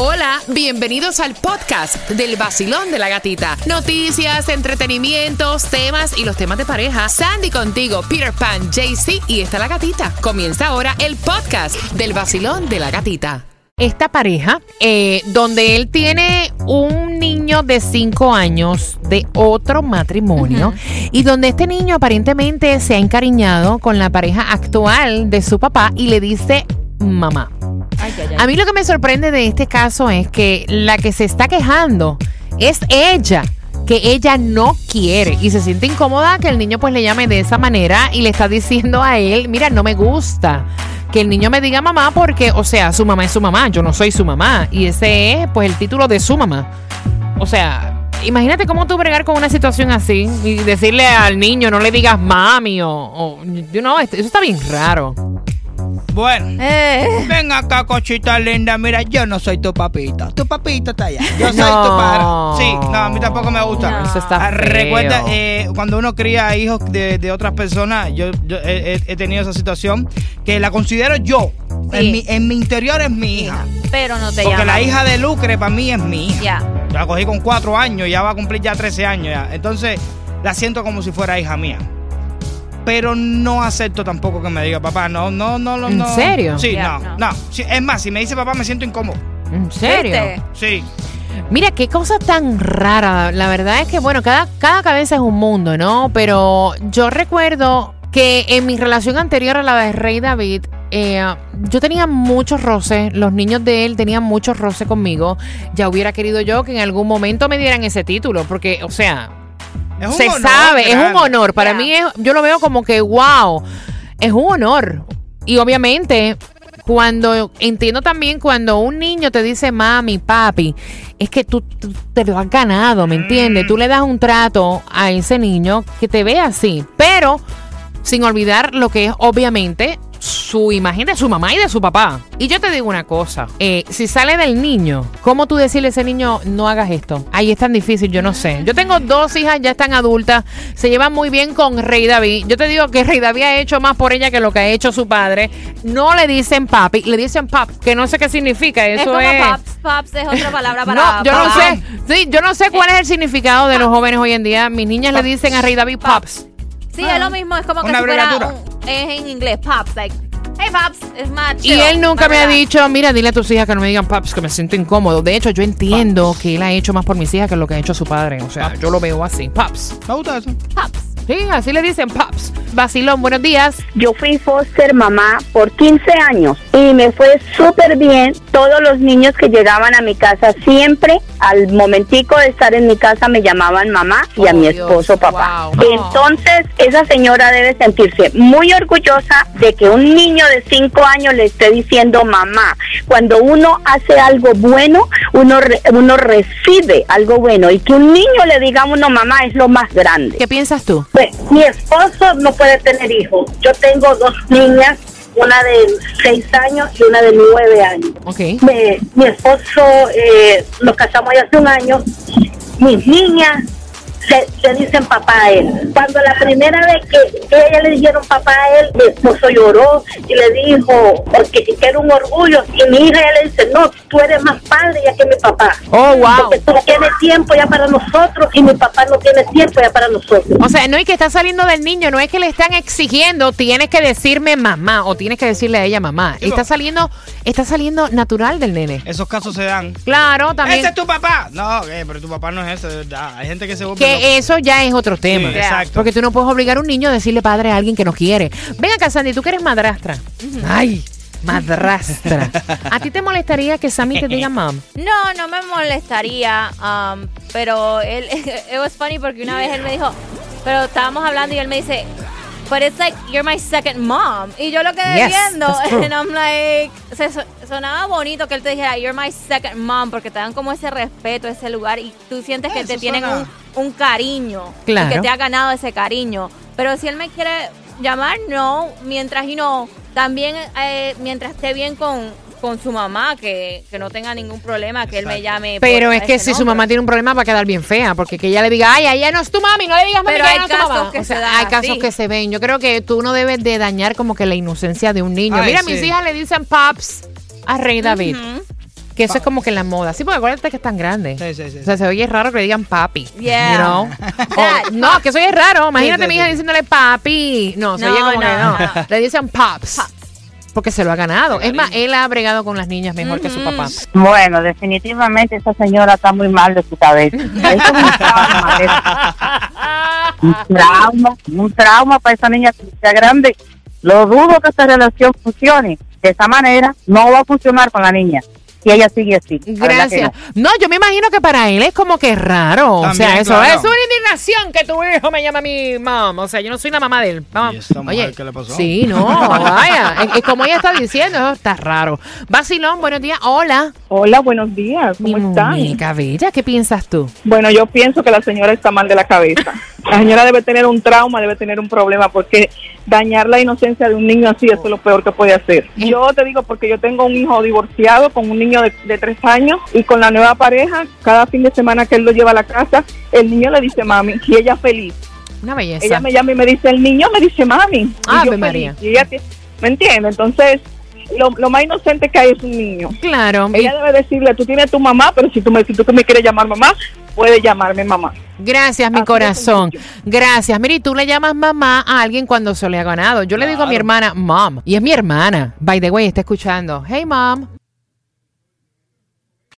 Hola, bienvenidos al podcast del vacilón de la gatita. Noticias, entretenimientos, temas y los temas de pareja. Sandy contigo, Peter Pan, JC y está la gatita. Comienza ahora el podcast del vacilón de la gatita. Esta pareja, eh, donde él tiene un niño de 5 años de otro matrimonio y donde este niño aparentemente se ha encariñado con la pareja actual de su papá y le dice mamá. A mí lo que me sorprende de este caso es que la que se está quejando es ella que ella no quiere y se siente incómoda que el niño pues le llame de esa manera y le está diciendo a él, mira, no me gusta que el niño me diga mamá porque, o sea, su mamá es su mamá, yo no soy su mamá y ese es pues el título de su mamá. O sea, imagínate cómo tú bregar con una situación así y decirle al niño no le digas mami o, o you know, eso está bien raro. Bueno. Eh, Ven acá, cochita linda. Mira, yo no soy tu papito. Tu papito está allá. Yo soy No. tu padre. Sí, no, a mí tampoco me gusta. No. Eso está Ah, feo. Recuerda, eh, cuando uno cría hijos de, de otras personas, yo, yo he, tenido esa situación que la considero yo. Sí. En, mi, en mi interior es mi hija. pero no te Porque llaman. la hija de Lucre para mí es mi hija. Ya. La cogí con cuatro años, ya va a cumplir ya 13 años ya. Entonces, la siento como si fuera hija mía. Pero no acepto tampoco que me diga papá, no, no, no, no. ¿En no. serio? Sí, no, no. no. Sí, es más, si me dice papá me siento incómodo. ¿En serio? ¿Viste? Sí. Mira, qué cosa tan rara. La verdad es que, bueno, cada, cada cabeza es un mundo, ¿no? Pero yo recuerdo que en mi relación anterior a la de Rey David, eh, yo tenía muchos roces. Los niños de él tenían muchos roces conmigo. Ya hubiera querido yo que en algún momento me dieran ese título, porque, o sea, Es un se honor sabe, es un honor. Para mí, es, yo lo veo como que, wow, es un honor. Y obviamente, cuando entiendo también cuando un niño te dice mami, papi, es que tú, tú te lo has ganado, ¿me entiendes? Tú le das un trato a ese niño que te ve así, pero sin olvidar lo que es obviamente su imagen de su mamá y de su papá. Y yo te digo una cosa, eh, si sale del niño, ¿cómo tú decirle a ese niño no hagas esto? Ahí es tan difícil, yo no sé. Yo tengo dos hijas, ya están adultas, se llevan muy bien con Rey David. Yo te digo que Rey David ha hecho más por ella que lo que ha hecho su padre. No le dicen papi, le dicen pap, que no sé qué significa. Es Eso como es... pops. Pops es otra palabra para No, yo no papá. sé. Sí, yo no sé cuál es el significado de los jóvenes hoy en día. Mis niñas le dicen a Rey David paps. Sí, es lo mismo. Es como que Una si fuera un- es en inglés. Pops. Like, hey, Pops. Es más Y él nunca me ha dicho, mira, dile a tus hijas que no me digan paps, que me siento incómodo. De hecho, yo entiendo que él ha hecho más por mis hijas que lo que ha hecho su padre. O sea, yo lo veo así. Paps. Me gusta eso. Pops. Sí, así le dicen paps. Vacilón, buenos días. Yo fui foster mamá por 15 años y me fue súper bien. Todos los niños que llegaban a mi casa siempre, al momentico de estar en mi casa, me llamaban mamá y a Oh, mi Dios, esposo papá. wow. Entonces, esa señora debe sentirse muy orgullosa de que un niño de 5 años le esté diciendo mamá. Cuando uno hace algo bueno, uno, re- uno recibe algo bueno y que un niño le diga a uno mamá es lo más grande. ¿Qué piensas tú? Pues, mi esposo no puede tener hijos. Yo tengo dos niñas, una de seis años y una de nueve años. Ok. Me- mi esposo, eh, nos casamos ya hace un año. Mis niñas se, se dicen papá a él. Cuando la primera vez que ella le dijeron papá a él, mi esposo lloró y le dijo, porque que era un orgullo. Y mi hija ya le dice, no, tú eres más padre ya que mi papá. Oh, wow. Porque tú tienes tiempo ya para nosotros y mi papá no tiene tiempo ya para nosotros. O sea, no es que está saliendo del niño, no es que le están exigiendo, tienes que decirme mamá o tienes que decirle a ella mamá. Está saliendo, está saliendo natural del nene. Esos casos se dan. Claro, también. ¿Ese es tu papá? No, eh, pero tu papá no es ese, de verdad. Hay gente que se vuelve. Que eso ya es otro tema. Sí, exacto. Porque tú no puedes obligar a un niño a decirle padre a alguien que no quiere. Ven acá, Sandy, tú que eres madrastra. Ay, madrastra. ¿A ti te molestaría que Sammy te diga mom? No, no me molestaría, um, pero él, it was funny porque una vez él me dijo, pero estábamos hablando y él me dice, but it's like you're my second mom. Y yo lo quedé Yes, viendo, and I'm like, se, sonaba bonito que él te dijera, you're my second mom, porque te dan como ese respeto, ese lugar, y tú sientes que Eso te tienen suena- un, un cariño, Claro. y que te ha ganado ese cariño. Pero si él me quiere llamar, no, mientras, y no, también, eh, mientras esté bien con, con su mamá, que, que no tenga ningún problema, que él me llame. Pero es que si su mamá tiene un problema va a quedar bien fea, porque que ella le diga, ay, ella no es tu mami, no le digas mami, Pero que hay no casos mamá. que O sea, se dan hay casos así. que se ven. Yo creo que tú no debes de dañar como que la inocencia de un niño. Ay, Mira, sí. mis hijas le dicen pops a Rey David. Que eso es como que la moda. Sí, porque acuérdate que es tan grande. Sí, sí, sí. O sea, se oye raro que le digan papi. Yeah. You know? Dad. O- no, que eso es raro. Imagínate Sí, a mi hija diciéndole papi. No, se No, oye como no, que no. no. Le dicen pops. Porque se lo ha ganado. Es más, él ha bregado con las niñas mejor que su papá. Bueno, definitivamente esa señora está muy mal de su cabeza. Eso es un trauma, es un trauma, un trauma para esa niña que sea grande. Lo dudo que esta relación funcione. De esa manera no va a funcionar con la niña. Si ella sigue así. Gracias. no. No, yo me imagino que para él es como que raro. o sea, eso claro. es una indignación que tu hijo me llama a mi mamá. O sea, yo no soy la mamá de él. Vamos. ¿Y esta mujer qué le pasó? Sí, no, vaya. Es, como ella está diciendo, eso está raro. Basilón, buenos días. Hola. Hola, buenos días. Mi ¿Cómo están? muñeca bella, ¿qué piensas tú? Bueno, yo pienso que la señora está mal de la cabeza. La señora debe tener un trauma, debe tener un problema, porque dañar la inocencia de un niño así, eso es lo peor que puede hacer. Yo te digo porque yo tengo un hijo divorciado con un niño de, de tres años y con la nueva pareja, cada fin de semana que él lo lleva a la casa, el niño le dice mami y ella feliz. Una belleza. Ella me llama y me dice, el niño me dice mami. Y Ave yo feliz. María. Y ella te- ¿Me entiende? Entonces, lo, lo más inocente que hay es un niño. Claro. Ella debe decirle, tú tienes tu mamá, pero si tú me, si tú me quieres llamar mamá, puedes llamarme mamá. Gracias, mi Así corazón. Gracias. Mire, y tú le llamas mamá a alguien cuando se le ha ganado. Yo le digo a mi hermana, mom. Y es mi hermana. By the way, está escuchando. Hey, mom.